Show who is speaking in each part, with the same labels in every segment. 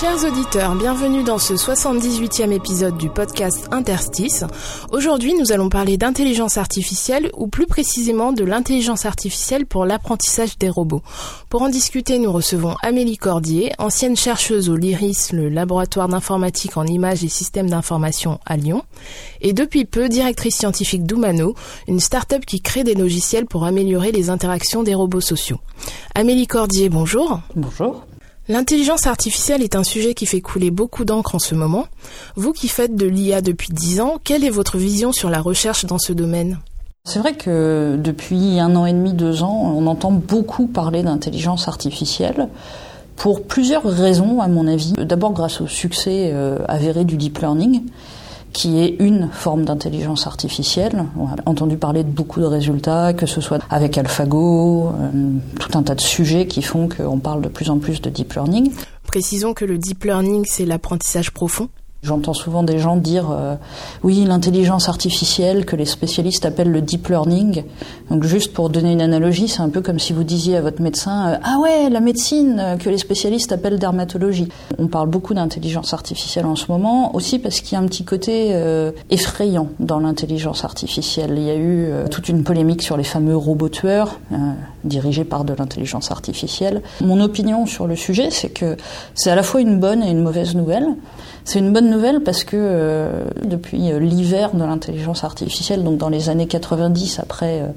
Speaker 1: Chers auditeurs, bienvenue dans ce 78e épisode du podcast Interstice. Aujourd'hui, nous allons parler d'intelligence artificielle ou plus précisément de l'intelligence artificielle pour l'apprentissage des robots. Pour en discuter, nous recevons Amélie Cordier, ancienne chercheuse au LIRIS, le laboratoire d'informatique en images et systèmes d'information à Lyon, et depuis peu directrice scientifique d'Humano, une start-up qui crée des logiciels pour améliorer les interactions des robots sociaux. Amélie Cordier, bonjour.
Speaker 2: Bonjour.
Speaker 1: L'intelligence artificielle est un sujet qui fait couler beaucoup d'encre en ce moment. Vous qui faites de l'IA depuis 10 ans, quelle est votre vision sur la recherche dans ce domaine?
Speaker 2: C'est vrai que depuis un an et demi, deux ans, on entend beaucoup parler d'intelligence artificielle pour plusieurs raisons, à mon avis. D'abord grâce au succès euh, avéré du deep learning, qui est une forme d'intelligence artificielle. On a entendu parler de beaucoup de résultats, que ce soit avec AlphaGo, euh, tout un tas de sujets qui font qu'on parle de plus en plus de deep learning.
Speaker 1: Précisons que le deep learning, c'est l'apprentissage profond.
Speaker 2: J'entends souvent des gens dire euh, oui l'intelligence artificielle que les spécialistes appellent le deep learning. Donc juste pour donner une analogie, c'est un peu comme si vous disiez à votre médecin euh, ah ouais la médecine euh, que les spécialistes appellent dermatologie. On parle beaucoup d'intelligence artificielle en ce moment aussi parce qu'il y a un petit côté euh, effrayant dans l'intelligence artificielle. Il y a eu euh, toute une polémique sur les fameux robots tueurs dirigés par de l'intelligence artificielle. Mon opinion sur le sujet, c'est que c'est à la fois une bonne et une mauvaise nouvelle. C'est une bonne nouvelle parce que euh, depuis euh, l'hiver de l'intelligence artificielle, donc dans les années 90, après euh,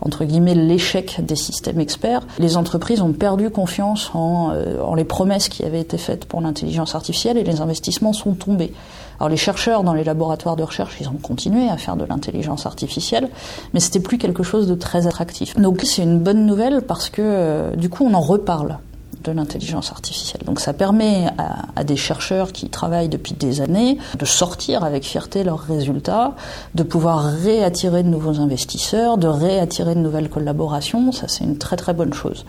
Speaker 2: entre guillemets l'échec des systèmes experts, les entreprises ont perdu confiance en, les promesses qui avaient été faites pour l'intelligence artificielle et les investissements sont tombés. Alors les chercheurs dans les laboratoires de recherche, ils ont continué à faire de l'intelligence artificielle, mais c'était plus quelque chose de très attractif. Donc c'est une bonne nouvelle parce que du coup on en reparle de l'intelligence artificielle. Donc ça permet à, des chercheurs qui travaillent depuis des années de sortir avec fierté leurs résultats, de pouvoir réattirer de nouveaux investisseurs, de réattirer de nouvelles collaborations. Ça c'est une très très bonne chose.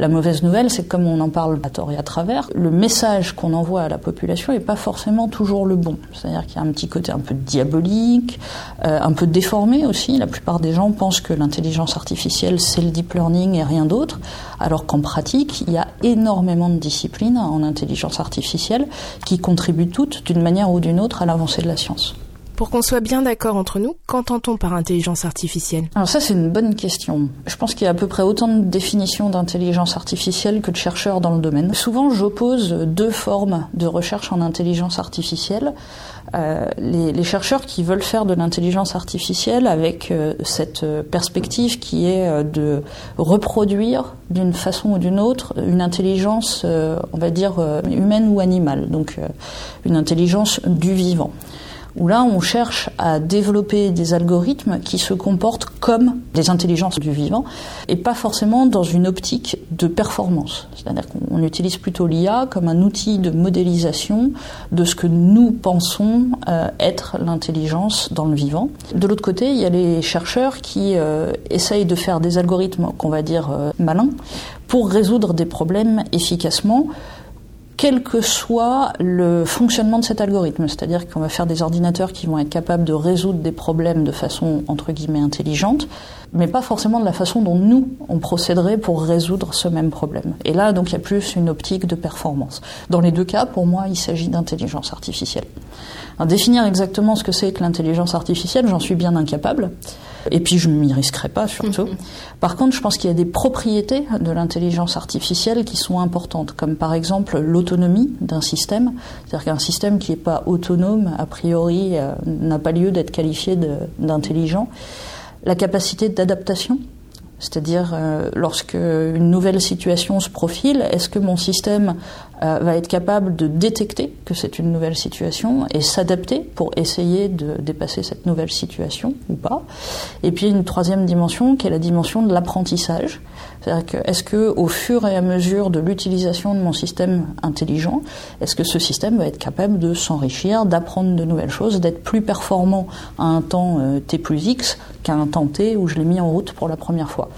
Speaker 2: La mauvaise nouvelle, c'est que comme on en parle à tort et à travers, le message qu'on envoie à la population n'est pas forcément toujours le bon. C'est-à-dire qu'il y a un petit côté un peu diabolique, euh, un peu déformé aussi. La plupart des gens pensent que l'intelligence artificielle, c'est le deep learning et rien d'autre, alors qu'en pratique, il y a énormément de disciplines en intelligence artificielle qui contribuent toutes, d'une manière ou d'une autre, à l'avancée de la science.
Speaker 1: Pour qu'on soit bien d'accord entre nous, qu'entend-on par intelligence artificielle?
Speaker 2: Alors ça c'est une bonne question. Je pense qu'il y a à peu près autant de définitions d'intelligence artificielle que de chercheurs dans le domaine. Souvent j'oppose deux formes de recherche en intelligence artificielle. Euh, les, chercheurs qui veulent faire de l'intelligence artificielle avec euh, cette perspective qui est euh, de reproduire d'une façon ou d'une autre une intelligence, on va dire, humaine ou animale, donc une intelligence du vivant où là on cherche à développer des algorithmes qui se comportent comme des intelligences du vivant et pas forcément dans une optique de performance. C'est-à-dire qu'on utilise plutôt l'IA comme un outil de modélisation de ce que nous pensons euh, être l'intelligence dans le vivant. De l'autre côté, il y a les chercheurs qui euh, essayent de faire des algorithmes qu'on va dire euh, malins pour résoudre des problèmes efficacement quel que soit le fonctionnement de cet algorithme. C'est-à-dire qu'on va faire des ordinateurs qui vont être capables de résoudre des problèmes de façon, entre guillemets, intelligente, mais pas forcément de la façon dont nous, on procéderait pour résoudre ce même problème. Et là, donc, il y a plus une optique de performance. Dans les deux cas, pour moi, il s'agit d'intelligence artificielle. Alors, définir exactement ce que c'est que l'intelligence artificielle, j'en suis bien incapable. Et puis je ne m'y risquerai pas surtout. Mmh. Par contre, je pense qu'il y a des propriétés de l'intelligence artificielle qui sont importantes, comme par exemple l'autonomie d'un système. C'est-à-dire qu'un système qui n'est pas autonome, a priori, euh, n'a pas lieu d'être qualifié d'intelligent. La capacité d'adaptation, c'est-à-dire euh, lorsque une nouvelle situation se profile, est-ce que mon système va être capable de détecter que c'est une nouvelle situation et s'adapter pour essayer de dépasser cette nouvelle situation ou pas Et puis une troisième dimension qui est la dimension de l'apprentissage. C'est-à-dire que est-ce que au fur et à mesure de l'utilisation de mon système intelligent, est-ce que ce système va être capable de s'enrichir, d'apprendre de nouvelles choses, d'être plus performant à un temps euh, t plus x qu'à un temps t où je l'ai mis en route pour la première fois?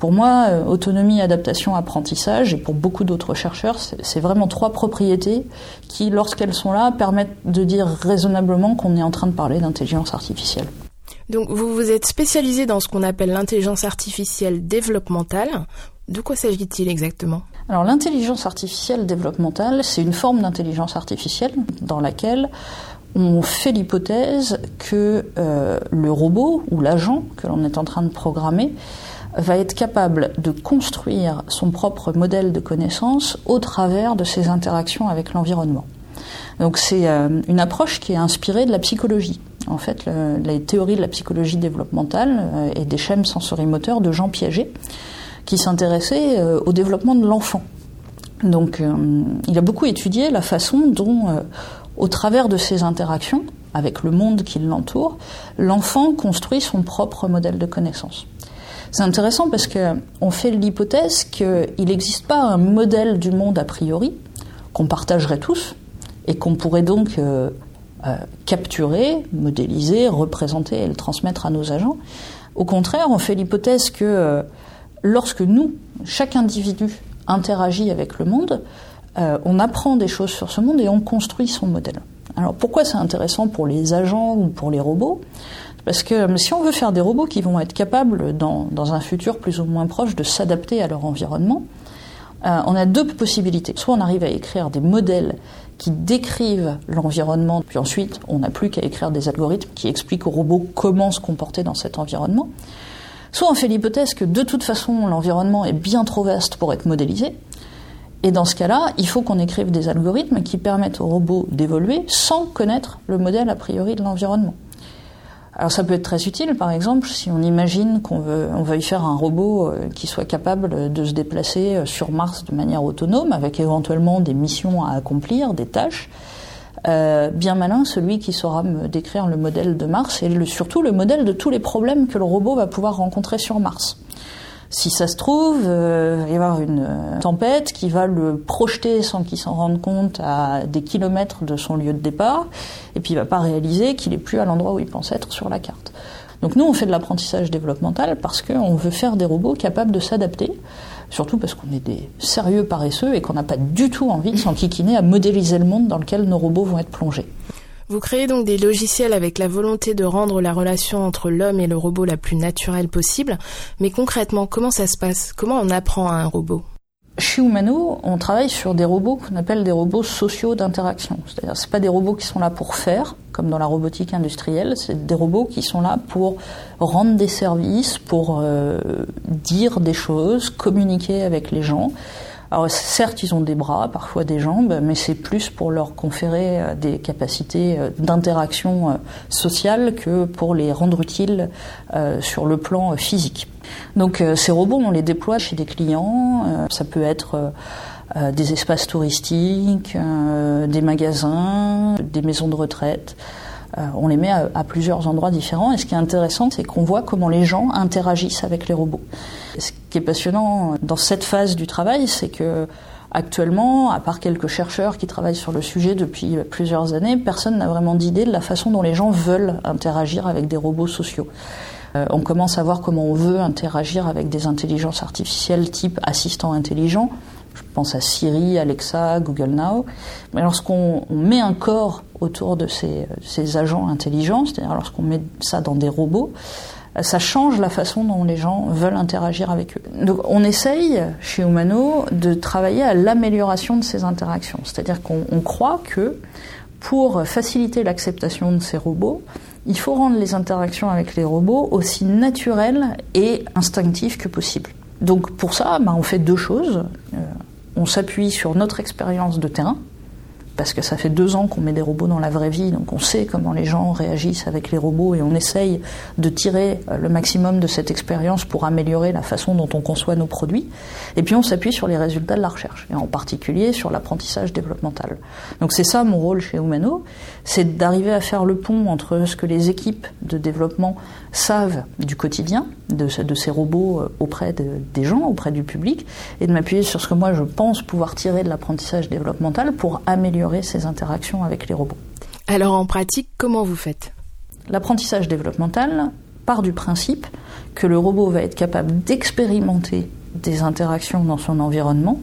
Speaker 2: Pour moi, euh, autonomie, adaptation, apprentissage, et pour beaucoup d'autres chercheurs, c'est vraiment trois propriétés qui, lorsqu'elles sont là, permettent de dire raisonnablement qu'on est en train de parler d'intelligence artificielle.
Speaker 1: Donc vous vous êtes spécialisé dans ce qu'on appelle l'intelligence artificielle développementale. De quoi s'agit-il exactement?
Speaker 2: Alors l'intelligence artificielle développementale, c'est une forme d'intelligence artificielle dans laquelle on fait l'hypothèse que euh, le robot ou l'agent que l'on est en train de programmer va être capable de construire son propre modèle de connaissance au travers de ses interactions avec l'environnement. Donc c'est euh, une approche qui est inspirée de la psychologie en fait la théorie de la psychologie développementale euh, et des schèmes sensorimoteurs de Jean Piaget, qui s'intéressait euh, au développement de l'enfant. Donc il a beaucoup étudié la façon dont, au travers de ses interactions avec le monde qui l'entoure, l'enfant construit son propre modèle de connaissance. C'est intéressant parce qu'on fait l'hypothèse qu'il n'existe pas un modèle du monde a priori qu'on partagerait tous et qu'on pourrait donc euh, capturer, modéliser, représenter et le transmettre à nos agents. Au contraire, on fait l'hypothèse que euh, lorsque nous, chaque individu, interagit avec le monde, euh, on apprend des choses sur ce monde et on construit son modèle. Alors pourquoi c'est intéressant pour les agents ou pour les robots? Parce que si on veut faire des robots qui vont être capables, dans, un futur plus ou moins proche, de s'adapter à leur environnement, on a deux possibilités. Soit on arrive à écrire des modèles qui décrivent l'environnement, puis ensuite on n'a plus qu'à écrire des algorithmes qui expliquent aux robots comment se comporter dans cet environnement. Soit on fait l'hypothèse que de toute façon l'environnement est bien trop vaste pour être modélisé, et dans ce cas-là, il faut qu'on écrive des algorithmes qui permettent aux robots d'évoluer sans connaître le modèle a priori de l'environnement. Alors ça peut être très utile, par exemple, si on imagine qu'on veut, on veuille faire un robot euh, qui soit capable de se déplacer euh, sur Mars de manière autonome, avec éventuellement des missions à accomplir, des tâches. Euh, bien malin celui qui saura me décrire le modèle de Mars et surtout le modèle de tous les problèmes que le robot va pouvoir rencontrer sur Mars. Si ça se trouve, euh, il va y avoir une euh, tempête qui va le projeter sans qu'il s'en rende compte à des kilomètres de son lieu de départ, et puis il va pas réaliser qu'il est plus à l'endroit où il pense être sur la carte. Donc nous, on fait de l'apprentissage développemental parce qu'on veut faire des robots capables de s'adapter, surtout parce qu'on est des sérieux paresseux et qu'on n'a pas du tout envie de s'enquiquiner à modéliser le monde dans lequel nos robots vont être plongés.
Speaker 1: Vous créez donc des logiciels avec la volonté de rendre la relation entre l'homme et le robot la plus naturelle possible. Mais concrètement, comment ça se passe? Comment on apprend à un robot?
Speaker 2: Chez Humano, on travaille sur des robots qu'on appelle des robots sociaux d'interaction. C'est-à-dire, c'est pas des robots qui sont là pour faire, comme dans la robotique industrielle. C'est des robots qui sont là pour rendre des services, pour euh, dire des choses, communiquer avec les gens. Alors certes, ils ont des bras, parfois des jambes, mais c'est plus pour leur conférer euh, des capacités euh, d'interaction euh, sociale que pour les rendre utiles sur le plan physique. Donc ces robots, on les déploie chez des clients. Ça peut être des espaces touristiques, des magasins, des maisons de retraite. Euh, on les met à, plusieurs endroits différents. Et ce qui est intéressant, c'est qu'on voit comment les gens interagissent avec les robots. ce qui est passionnant dans cette phase du travail, c'est que Actuellement, à part quelques chercheurs qui travaillent sur le sujet depuis plusieurs années, personne n'a vraiment d'idée de la façon dont les gens veulent interagir avec des robots sociaux. Euh, on commence à voir comment on veut interagir avec des intelligences artificielles type assistant intelligent. Je pense à Siri, Alexa, Google Now. Mais lorsqu'on met un corps autour de ces, agents intelligents, c'est-à-dire lorsqu'on met ça dans des robots, ça change la façon dont les gens veulent interagir avec eux. Donc on essaye chez Humano de travailler à l'amélioration de ces interactions. C'est-à-dire qu'on croit que pour faciliter l'acceptation de ces robots, il faut rendre les interactions avec les robots aussi naturelles et instinctives que possible. Donc pour ça, bah, on fait deux choses. Euh, on s'appuie sur notre expérience de terrain, parce que ça fait deux ans qu'on met des robots dans la vraie vie, donc on sait comment les gens réagissent avec les robots et on essaye de tirer euh, le maximum de cette expérience pour améliorer la façon dont on conçoit nos produits. Et puis on s'appuie sur les résultats de la recherche, et en particulier sur l'apprentissage développemental. Donc c'est ça mon rôle chez Humano, c'est d'arriver à faire le pont entre ce que les équipes de développement savent du quotidien, de, ces robots euh, auprès de, des gens, auprès du public, et de m'appuyer sur ce que moi je pense pouvoir tirer de l'apprentissage développemental pour améliorer ces interactions avec les robots.
Speaker 1: Alors en pratique, comment vous faites?
Speaker 2: L'apprentissage développemental part du principe que le robot va être capable d'expérimenter des interactions dans son environnement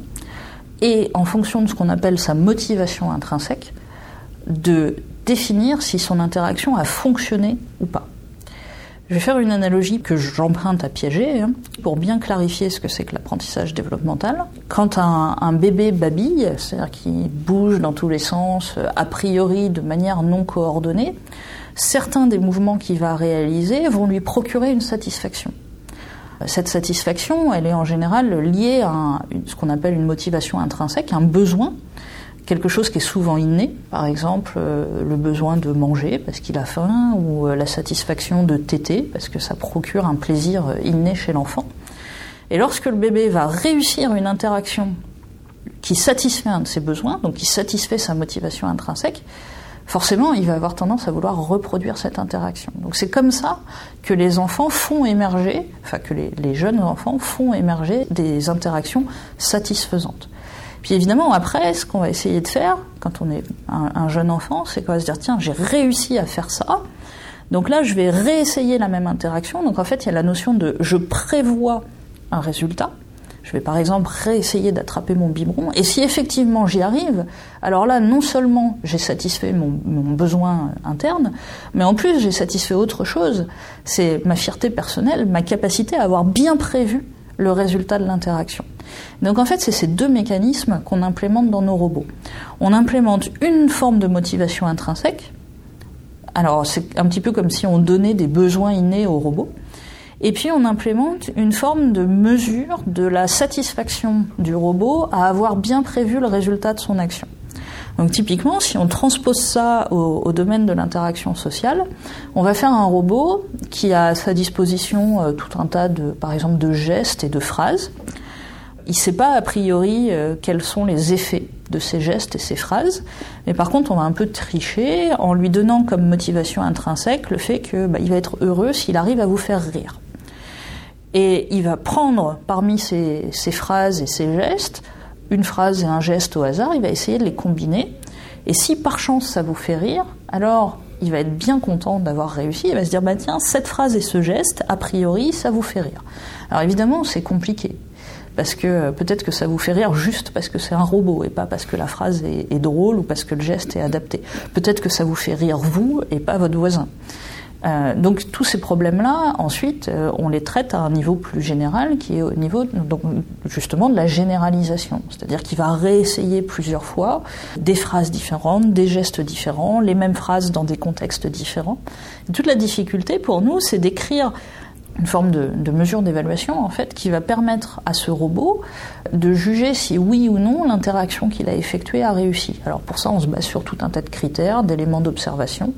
Speaker 2: et en fonction de ce qu'on appelle sa motivation intrinsèque, de définir si son interaction a fonctionné ou pas. Je vais faire une analogie que j'emprunte à Piaget hein, pour bien clarifier ce que c'est que l'apprentissage développemental. Quand un, bébé babille, c'est-à-dire qu'il bouge dans tous les sens, euh, a priori de manière non coordonnée, certains des mouvements qu'il va réaliser vont lui procurer une satisfaction. Cette satisfaction, elle est en général liée à ce qu'on appelle une motivation intrinsèque, un besoin quelque chose qui est souvent inné, par exemple euh, le besoin de manger parce qu'il a faim ou euh, la satisfaction de téter parce que ça procure un plaisir euh, inné chez l'enfant. Et lorsque le bébé va réussir une interaction qui satisfait un de ses besoins, donc qui satisfait sa motivation intrinsèque, forcément, il va avoir tendance à vouloir reproduire cette interaction. Donc c'est comme ça que les enfants font émerger, enfin que les, les jeunes enfants font émerger des interactions satisfaisantes. Puis évidemment, après, ce qu'on va essayer de faire, quand on est un, un jeune enfant, c'est qu'on va se dire, tiens, j'ai réussi à faire ça. Donc là, je vais réessayer la même interaction. Donc en fait, il y a la notion de je prévois un résultat. Je vais par exemple réessayer d'attraper mon biberon. Et si effectivement j'y arrive, alors là, non seulement j'ai satisfait mon, besoin interne, mais en plus j'ai satisfait autre chose. C'est ma fierté personnelle, ma capacité à avoir bien prévu le résultat de l'interaction. Donc en fait, c'est ces deux mécanismes qu'on implémente dans nos robots. On implémente une forme de motivation intrinsèque. Alors c'est un petit peu comme si on donnait des besoins innés au robot. Et puis on implémente une forme de mesure de la satisfaction du robot à avoir bien prévu le résultat de son action. Donc typiquement, si on transpose ça au, domaine de l'interaction sociale, on va faire un robot qui a à sa disposition euh, tout un tas de, par exemple, de gestes et de phrases. Il ne sait pas a priori euh, quels sont les effets de ces gestes et ces phrases, mais par contre, on va un peu tricher en lui donnant comme motivation intrinsèque le fait qu'il bah, va être heureux s'il arrive à vous faire rire. Et il va prendre parmi ces phrases et ces gestes une phrase et un geste au hasard, il va essayer de les combiner. Et si par chance ça vous fait rire, alors il va être bien content d'avoir réussi. Il va se dire bah tiens cette phrase et ce geste, a priori ça vous fait rire. Alors évidemment c'est compliqué parce que peut-être que ça vous fait rire juste parce que c'est un robot et pas parce que la phrase est, est, drôle ou parce que le geste est adapté. Peut-être que ça vous fait rire vous et pas votre voisin. Euh, donc tous ces problèmes-là, ensuite, euh, on les traite à un niveau plus général, qui est au niveau donc, justement de la généralisation. C'est-à-dire qu'il va réessayer plusieurs fois des phrases différentes, des gestes différents, les mêmes phrases dans des contextes différents. Toute la difficulté pour nous, c'est d'écrire une forme de, mesure d'évaluation en fait qui va permettre à ce robot de juger si oui ou non l'interaction qu'il a effectuée a réussi. Alors pour ça, on se base sur tout un tas de critères, d'éléments d'observation,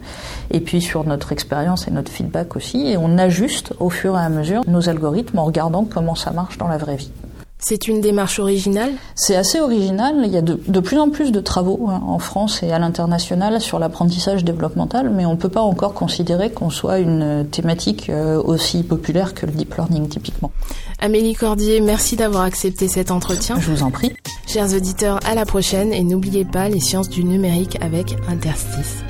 Speaker 2: et puis sur notre expérience et notre feedback aussi, et on ajuste au fur et à mesure nos algorithmes en regardant comment ça marche dans la vraie vie.
Speaker 1: C'est une démarche originale
Speaker 2: C'est assez original. Il y a de, de, plus en plus de travaux hein, en France et à l'international sur l'apprentissage développemental, mais on ne peut pas encore considérer qu'on soit une thématique euh, aussi populaire que le deep learning typiquement.
Speaker 1: Amélie Cordier, merci d'avoir accepté cet entretien.
Speaker 2: Je vous en prie.
Speaker 1: Chers auditeurs, à la prochaine et n'oubliez pas les sciences du numérique avec Interstice.